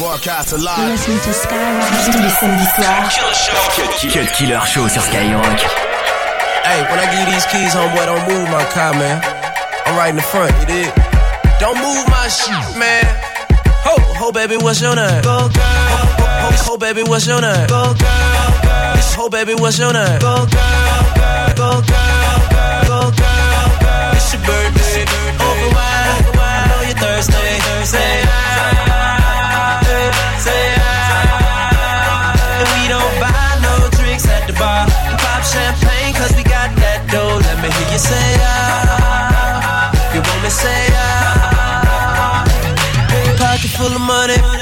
Broadcast live. Listen to Skyrock tous les samedis soirs. Cut Killer Show sur Skyrock. Hey, when I give you these keys, homeboy, don't move my car, man. I'm right in the front, you dig? Don't move my shit, man. Ho, ho, baby, what's your name? Go girl. Ho, ho, ho, baby, what's your name? Go girl. Ho, baby, what's your name? Go girl. Go girl. Go girl. It's your birthday. Over wine. I know you're thirsty. Say say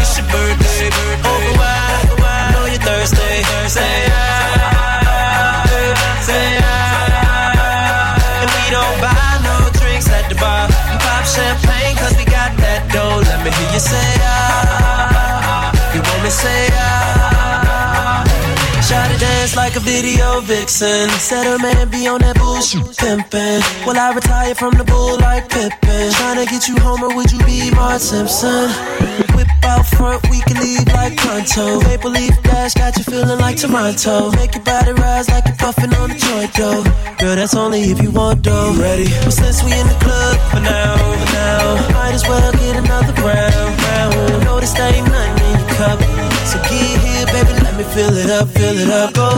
it's your birthday. Over wide, I know you're thirsty. Say I, say I. And we don't buy no drinks at the bar. Pop champagne, cause we got that dough. Let me hear you say ah. You want me say ah. Try to dance like a video vixen. Said her man be on that bullshit pimpin'. Will I retire from the bull like Pippen? Tryna get you home or would you be Mark Simpson? Whip out front, we can leave like pronto. Maple leaf dash got you feeling like Toronto. Make your body rise like you're puffin' on a joint though. Girl, that's only if you want though. Ready? But since we in the club for now, for now, might as well get another round. round. Know this ain't nothing in your cup, so get here, baby, let me fill it up, fill it up. Go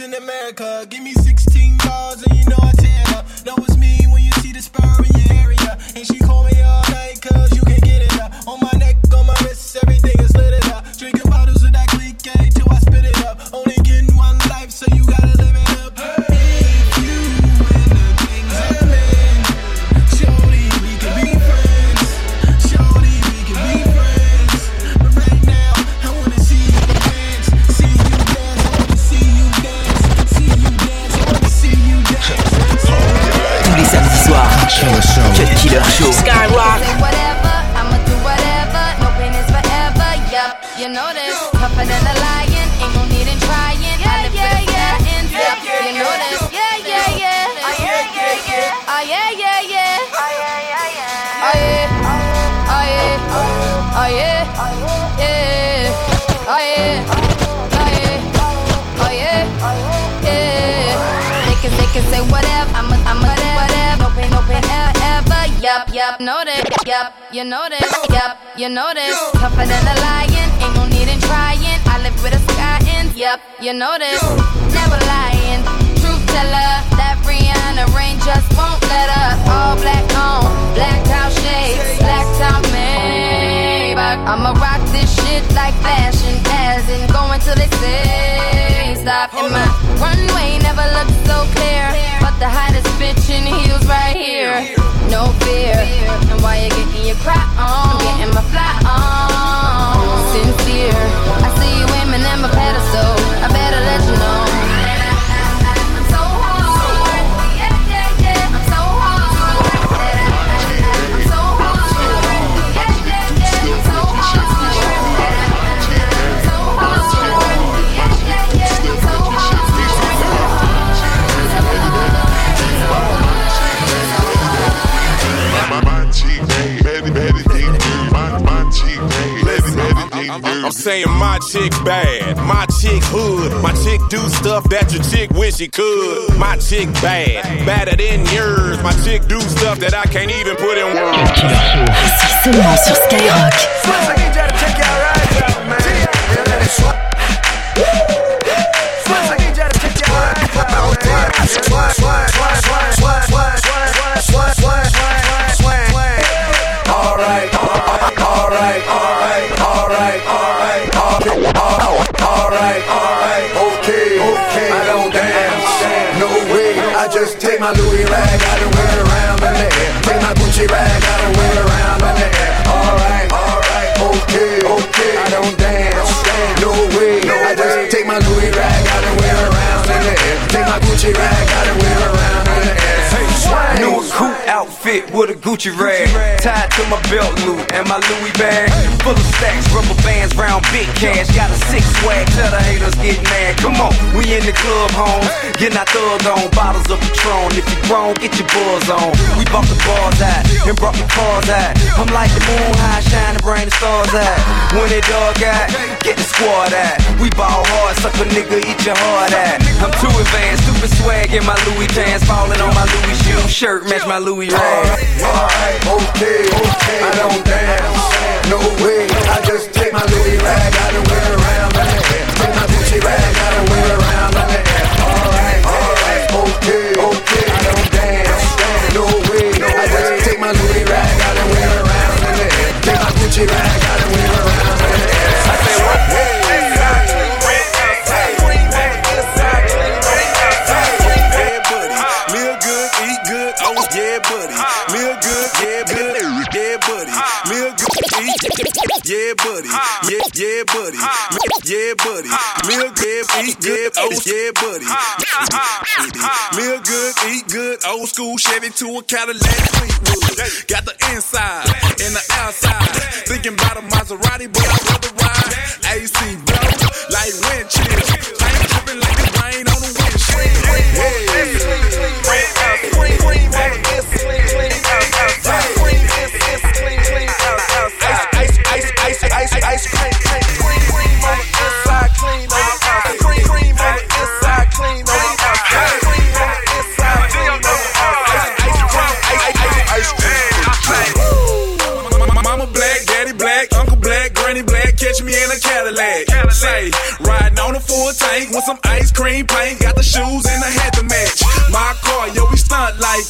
in America. Give me Yup, you know this. Yup, you know this. Tougher than a lion, ain't no need in trying. I live with a sky in. Yup, you know this. Never lying. Truth teller, that Rihanna rain just won't let up. All black on, black out shades, black out Maybach. I'ma rock this shit like fashion, as in going till they say stop. And my runway never looked so clear, but the hottest bitch in heels right here. No fear, and why you getting your cry on? I'm getting my fly on. Saying my chick bad, my chick hood. My chick do stuff that your chick wish she could. My chick bad, badder than yours. My chick do stuff that I can't even put in words. Seulement sur Skyrock. My Louis rag, I don't wear around in the air. Take my Gucci rag, I don't wear around in the air. Alright, alright, okay, okay. I don't dance, no way. I just take my Louis rag, I don't wear around in the air. Take my Gucci rag, I don't outfit with a Gucci rag tied to my belt loop and my Louis bag full of stacks, rubber bands, round big cash. Got a six swag, tell the haters get mad. Come on, we in the club, home, getting our thug on, bottles of Patron. If you grown, get your buzz on. We bump the bars out and brought the cars out. I'm like the moon high, shining, bring the stars out. When it dog out, get the squad out. We ball hard, suck a nigga, eat your heart out. I'm too advanced, stupid swag in my Louis pants, falling on my Louis shoe shirt, match my Louis rag. Alright, okay, okay. I don't dance, no way. I just take my Louis rag, I don't wear around. Take my Gucci rag, Take Live good, eat good, oh yeah, buddy. Live good, eat good, old school Chevy to a Cadillac Fleetwood. Got the inside and the outside. Thinking about a Maserati, but I'd rather ride AC blow like wind chill.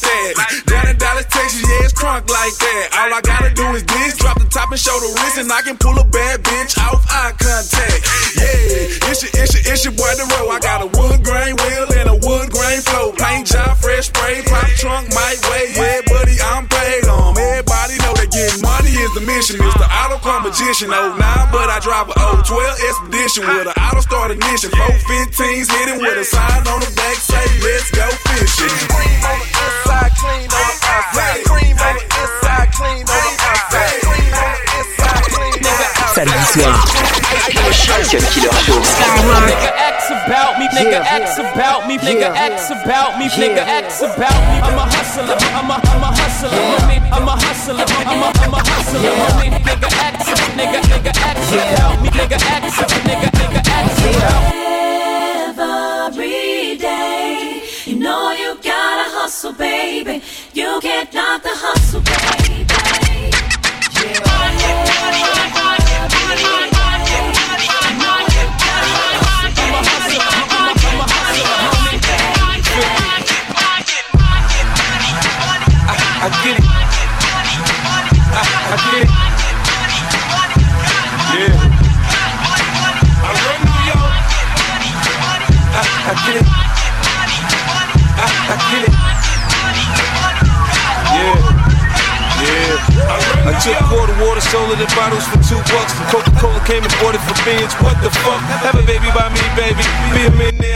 Down in Dallas, Texas, yeah, it's crunk like that. All I gotta do is this, drop the top and show the wrist, and I can pull a bad bitch off eye contact. Yeah, it's your, it's your, it's your boy the road. I got a wood grain wheel and a wood grain flow. Paint job, fresh spray, pop trunk, might weigh. Yeah, buddy, I'm paid on. Everybody know that getting money is the mission. It's the club magician. Oh, nine, but I drive a 012 expedition with an auto start ignition. 415s hitting with a sign on the back say, let's go fishing. Cream on the inside, clean on the outside. Cream on the inside, clean on the Samedi soir. Cut Killer Show. Nigga X about me, nigga X about me, nigga X about me, nigga X about me. I'm a hustler, I'm a, I'm a hustler. I'm a hustler, I'm a, I'm a hustler. Nigga X, nigga, nigga X about me, nigga X, nigga, nigga bottles for two bucks. Coca-Cola came and bought it for beans. What the fuck? Have a baby by me, baby. Be a millionaire.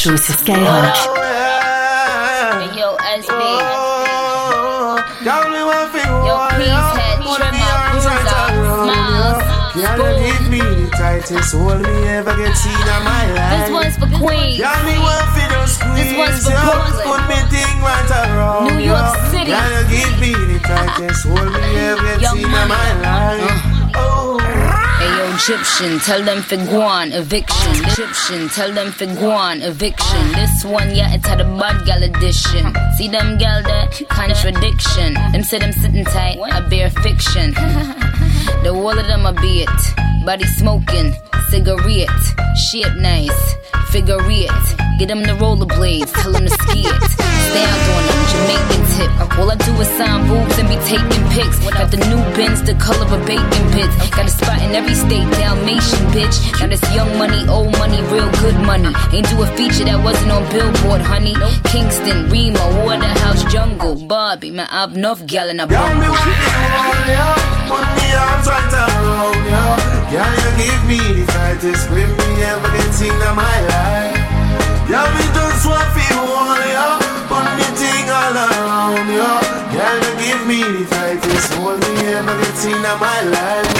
Show sur Skyrock. Yo, SB. Yo, peace head, trimmer, bruiser, smiles. Gotta uh, give me the tightest hold me ever get seen in my life. This one's for Queens. Got me one for the squeeze. This one's for yeah. Brooklyn. Put me thing right around. New York yeah. City. Gotta give me the tightest hold me ever get seen in my life. Egyptian, tell them for guan, eviction. Egyptian, tell them for guan, eviction. This one, yeah, it's had a bad gal edition. See them gal there? Contradiction. Them say them sitting tight, I bear fiction. the wall of them a be it. Body smoking, cigarette. Shit nice, figure it. Get them the rollerblades, tell them to ski it. Stand on them, Jamaican tip. All I do is sign boobs and be taking pics. Got the new bins, the color of bacon bits. Got a spot in every state, Dalmatian bitch. Now this young money, old money, real good money. Ain't do a feature that wasn't on Billboard, honey. Kingston, Remo, Waterhouse, Jungle, Barbie. Man, I've enough gal in a Got me bungle. with you, yeah. Me arms right around you. Girl, you give me the tightest grip me ever get seen in my life. Yeah, me just want to hold you. Put me thing all around you. Girl, you give me the tightest hold me ever get seen in my life.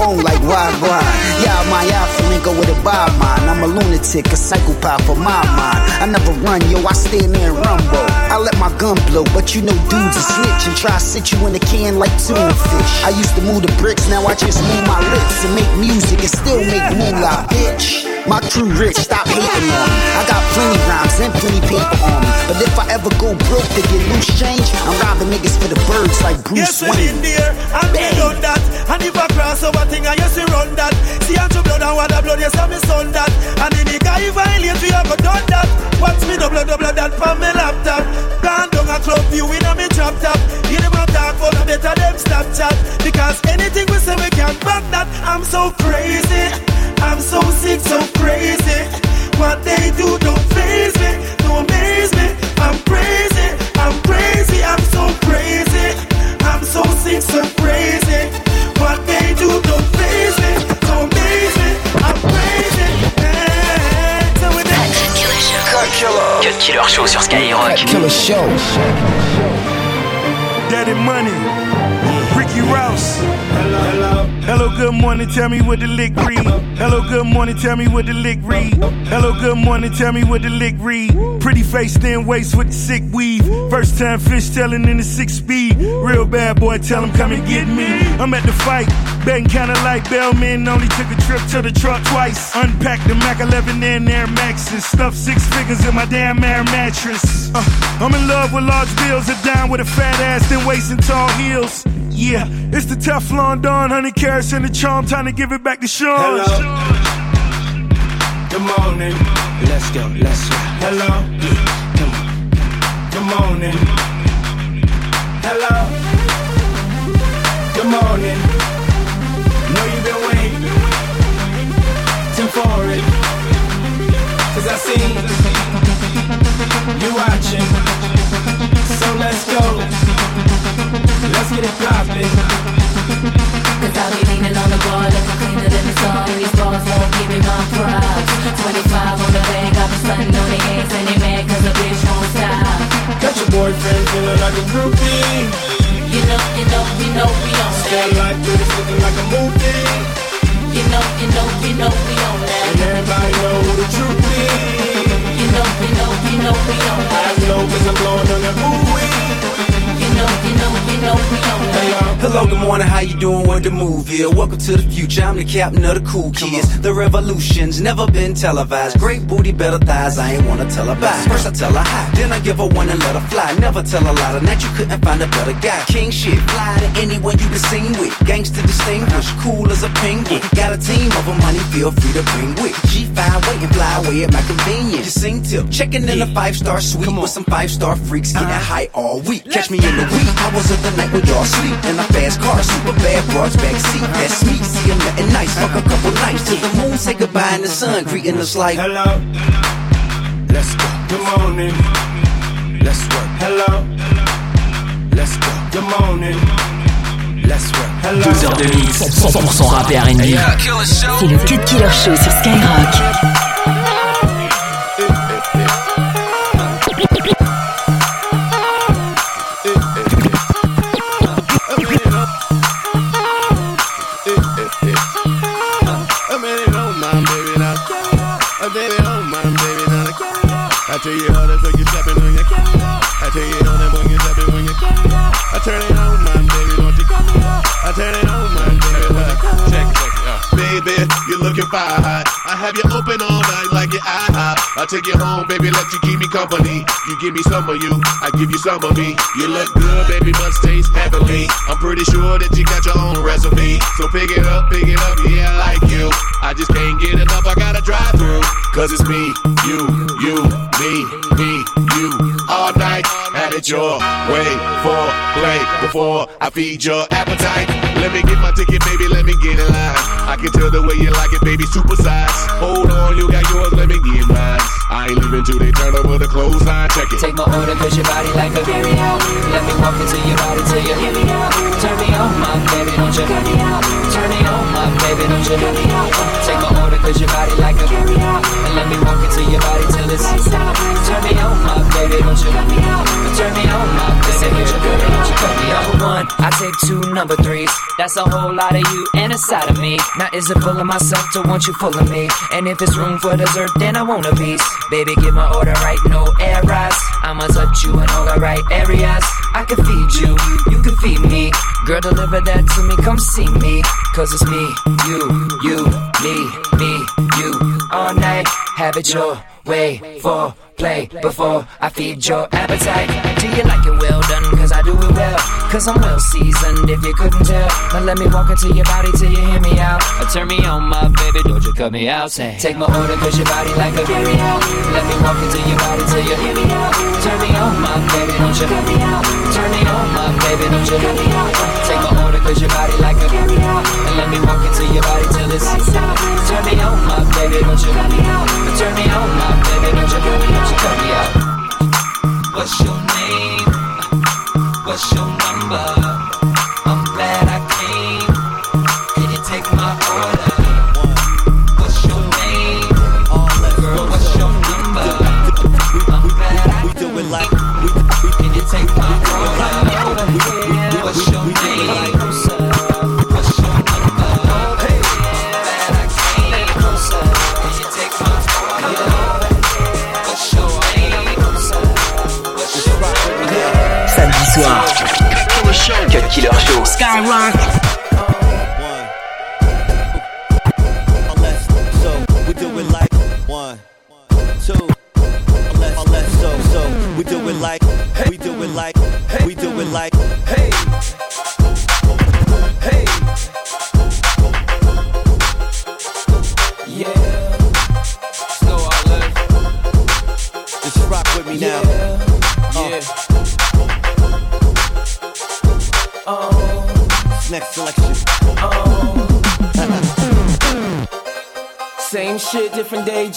Phone like why. Yeah, my can't go with it by mine. I'm a lunatic, a psychopath for my mind. I never run, yo, I stand there and rumble. I let my gun blow, but you know dudes are snitch and try to sit you in a can like tuna fish. I used to move the bricks, now I just move my lips and make music and still make moolah, bitch. My crew rich, stop hating on me. I got plenty rhymes and plenty paper on me. But if I ever go broke to get loose change, I'm robbing niggas for the birds like Bruce Yes, Wayne. in there, and done that. And if I cross over thing, I used to run that. See, I'm to blood and water blood, yes, I'm son that. And the guy violate, we have done that. Watch me double, double that from my laptop. Gone down a club view in a me drop top. You a talk for the better them stop chat. Because anything we say, we can't back that. I'm so crazy. I'm so sick, so crazy. What they do don't phase me, don't amaze me. I'm crazy, I'm crazy, I'm so crazy. I'm so sick, so crazy. What they do don't phase me, don't amaze me. I'm crazy. Yeah. So with that, Cut Killer Show sur Skyrock. Killer Show. Daddy Money, Rouse. Hello, hello. Hello, good morning. Tell me what the lick read. Hello, good morning. Tell me what the lick read. Hello, good morning. Tell me what the lick read. Pretty face, thin waist with the sick weave. First time fish telling in the six speed. Real bad boy, tell him come and get me. I'm at the fight, betting kinda like Bellman. Only took a trip to the truck twice. Unpacked the Mac 11 and Air Maxes. Stuffed six figures in my damn air mattress. Uh, I'm in love with large bills. A dime with a fat ass, thin waist and tall heels. Yeah, it's the Teflon Don, 100 carats in the charm. Time to give it back to Sean. Hello. Good morning. Let's go, let's go. Hello. Come on. Good morning. Hello. Good morning. Know you've been waiting Tim for it. Cause I see you watching. Get it poppin'. Cause I'll be leaning on the bar looking cleaner than the sun. These bars won't give me my props. 25 on the bag, I've been stunting on the eggs and they mad cause the bitch won't stop. Got your boyfriend feeling like a groupie. You know, you know, you know we on Stay that. like this, looking like a movie. You know, you know, you know we on that. And everybody know who the truth is. You know, you know, you know we on that. I know cause I'm blowing on that ooh Hello, good morning, how you doing? What the move here? Welcome to the future, I'm the captain of the cool kids. The revolution's never been televised. Great booty, better thighs, I ain't wanna tell her bye. First I tell her hi, then I give her one and let her fly. Never tell a lie, tonight you couldn't find a better guy. King shit, fly to anyone you been seen with. Gangster distinguished, cool as a penguin. Got a team of them, money, feel free to bring with. G5, wait and fly away at my convenience. Sing tip, checking in a five star suite with some five star freaks, getting high all week. Catch me in the wee hours of the night when y'all sleep. In a fast car, super bad broads backseat. That's me, see 'em nothing nice. Fuck a couple nights till the moon say goodbye in the sun, greeting us like. Hello. Let's go. Good morning. Let's work. Hello. Let's go. Good morning. Let's work. Hello. Deux heures de mix, 100% rap et R&B. C'est le Cut Killer Show sur Skyrock. Take you home, baby, let you keep me company. You give me some of you, I give you some of me. You look good, baby, must taste heavenly. I'm pretty sure that you got your own recipe. So pick it up, pick it up, yeah, I like you. I just can't get enough, I gotta drive through. Cause it's me, you, you, me, me, you. All night, have it your way for play before I feed your appetite. Let me get my ticket, baby, let me get in line. I can tell the way you like it, baby, super size. Hold on, you got yours, let me get mine. I ain't leaving till they turn over the clothesline, check it. Take my order cause your body like a carry out. Let me walk into your body till you hear me out. Turn me on, my baby, don't you? Turn me out. Turn me on, my baby, don't you? Turn me out. Take my order cause your body like a carry out. And let me walk into your body till it's Turn me on, my baby, don't you? Me out. Turn me on, my baby, don't you? Cut me out. One, I take two number threes. That's a whole lot of you and a side of me. Now is it full of myself to want you full of me? And if it's room for dessert, then I want a piece. Baby, give my order right, no errors. I'ma touch you in all the right areas. I can feed you, you can feed me. Girl, deliver that to me, come see me. Cause it's me, you, you, me, me, you. All night, have it your way for play before I feed your appetite. Do you like it well done? Cause I do it well. Cause I'm well seasoned if you couldn't tell. Now let me walk into your body till you hear me out. Or turn me on, my baby, don't you cut me out. Say, take my order cause your body like a carry out. Let me walk into your body till you hear me out. Turn me on, my baby, don't you cut me out. Turn me on, my baby, don't you cut me out. Take my order cause your body like a carry out. And let me walk into your body till it's Turn me on, my baby, don't you cut me out. Turn me on, my baby, don't. You cut me out. What's your name? What's your number? Killer Show. Skyrock.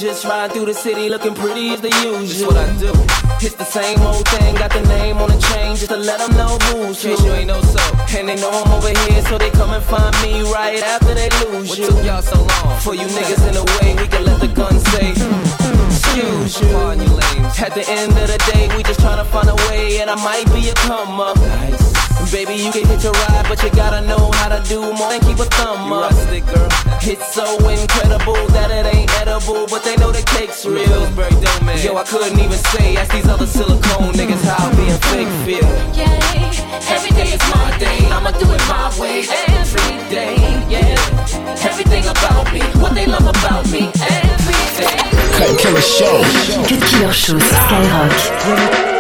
Just ride through the city looking pretty as the usual. what I do. It's the same old thing, got the name on the chain just to let them know who's who. you ain't know so. And they know I'm over here, so they come and find me right after they lose What you. took y'all so long? For you niggas in the way, we can let the gun say, excuse you. Pardon you lames. At the end of the day, we just trying to find a way, and I might be a come up. Baby, you can hit your ride, but you gotta know how to do more than keep a thumb You up. rustic, girl. It's so incredible that it ain't edible, but they know the cake's real. Pillsbury Domain. Yo, I couldn't even say, ask these other silicone niggas how being fake feel. Every day is my day, I'ma do it my way every day. Yeah, everything about me, what they love about me, everything. Cut Killer Show. Cut Killer Show sur Skyrock.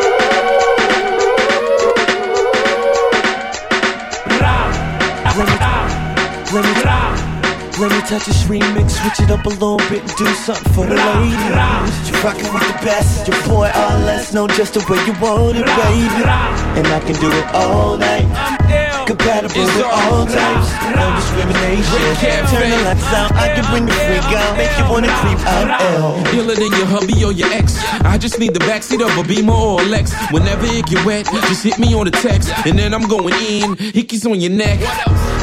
Let me touch this remix, switch it up a little bit, and do something for the ladies. You rockin' with the best, your boy all less know just the way you want it, baby. And I can do it all night. Compatible with all types, no discrimination. Turn the lights out, I can bring the freak out, make you wanna creep out. L. Iller than your hubby or your ex. I just need the backseat of a Beamer or a Lex. Whenever it get wet, just hit me on the text, and then I'm going in. Hickeys on your neck.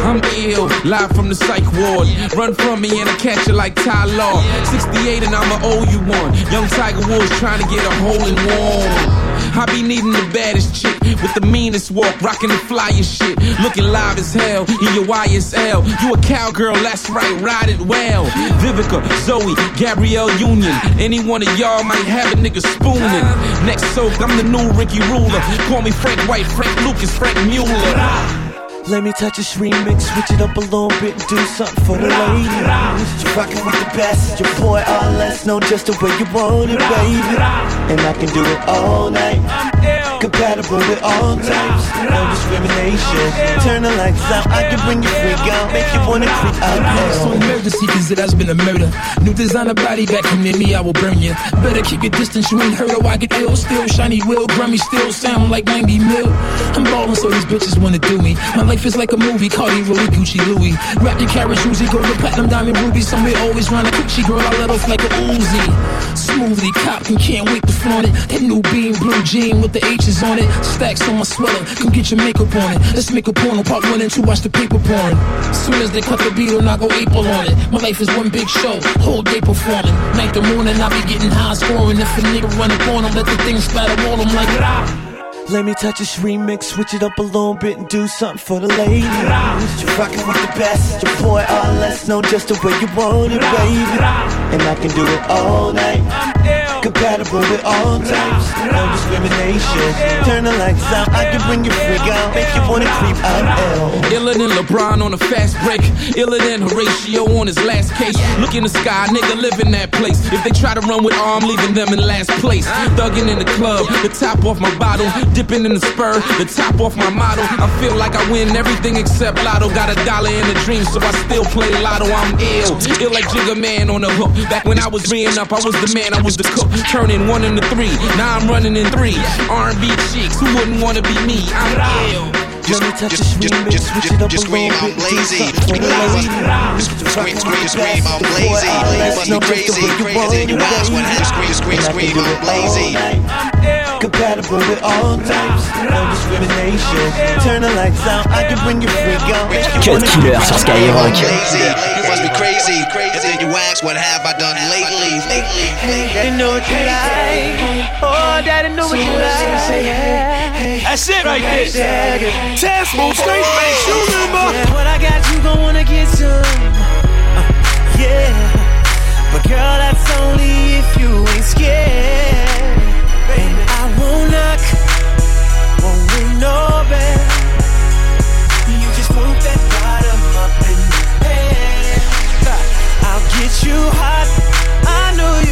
I'm ill, live from the psych ward. Run from me and I catch you like Ty Law. 68 and I'ma owe you one. Young Tiger Woods trying to get a hole in one. I be needing the baddest chick with the meanest walk, rocking the flyest shit, looking live as hell in your YSL. You a cowgirl, that's right, ride it well. Vivica, Zoe, Gabrielle Union, any one of y'all might have a nigga spooning. Next soak, I'm the new Ricky Ruler. Call me Frank White, Frank Lucas, Frank Mueller. Let me touch this remix, switch it up a little bit, and do something for the ladies. You rockin' with the best, your boy all less know just the way you want it, baby. And I can do it all night. Compatible with all types, no discrimination. Turn the lights out, I can bring you freak out, make you wanna creep out. So emergency cause it has been a murder. New designer body come near me I will burn you Better keep your distance you ain't heard or I get ill Still shiny will Grammy still sound like 90 mil. I'm ballin' so these bitches wanna do me. My life is like a movie Cardi, Roly, Gucci, Louis. Rap your carriage Uzi Go to platinum, diamond, ruby. Somewhere always round a coochie Girl I let off like a Uzi. Smoothly cop and can't wait to flaunt it. That new beam blue jean with the H's on it. Stacks on my sweater Come get your makeup on it. Let's make a porno part one and two. Watch the paper porn Soon as they cut the beat on I go April on it. My life is one big show. Whole day performing. Night to morning I be getting high scoring. If a nigga run up on him Let the thing splatter all I'm like rah. Let me touch this remix, switch it up a little bit and do something for the ladies. You're rocking with the best, your boy let's know just the way you want it, baby. And I can do it all night. Compatible with all types, no discrimination. Turn the lights out, I can bring you freak out, make you wanna creep out. Iller than LeBron on a fast break, iller than Horatio on his last case. Look in the sky, nigga, live in that place. If they try to run with arm, leaving them in last place. Thugging in the club, the top off my bottle, dipping in the spur, the top off my model. I feel like I win everything except lotto. Got a dollar in a dream, so I still play lotto. I'm ill, ill like Jigga Man on the hook. Back when I was reeing up, I was the man, I was the cook. Turning one into three, now I'm running in three. R&B cheeks, who wouldn't wanna be me? I'm ill. Let me touch switch it up a little bit, do something for the ladies. Scream, scream, scream, I'm lazy. You must be crazy, crazy. You ask what happened. Scream, scream, scream, I'm lazy. Compatible with all types, no discrimination. Turn the lights out, I can bring you freak out. make you Cut wanna Killer sur. Skyrock. You must be crazy, crazy. And then you ask what have I done lately? Daddy know what you like. Oh, daddy know what you like. That's it right there. Test move, straight face, you remember? Yeah, what I got, you gon' wanna get some. Uh, yeah, but girl, that's only if you ain't scared. And I won't knock, won't ring no bell. You just put that bottom up in the bed. I'll get you hot. I know you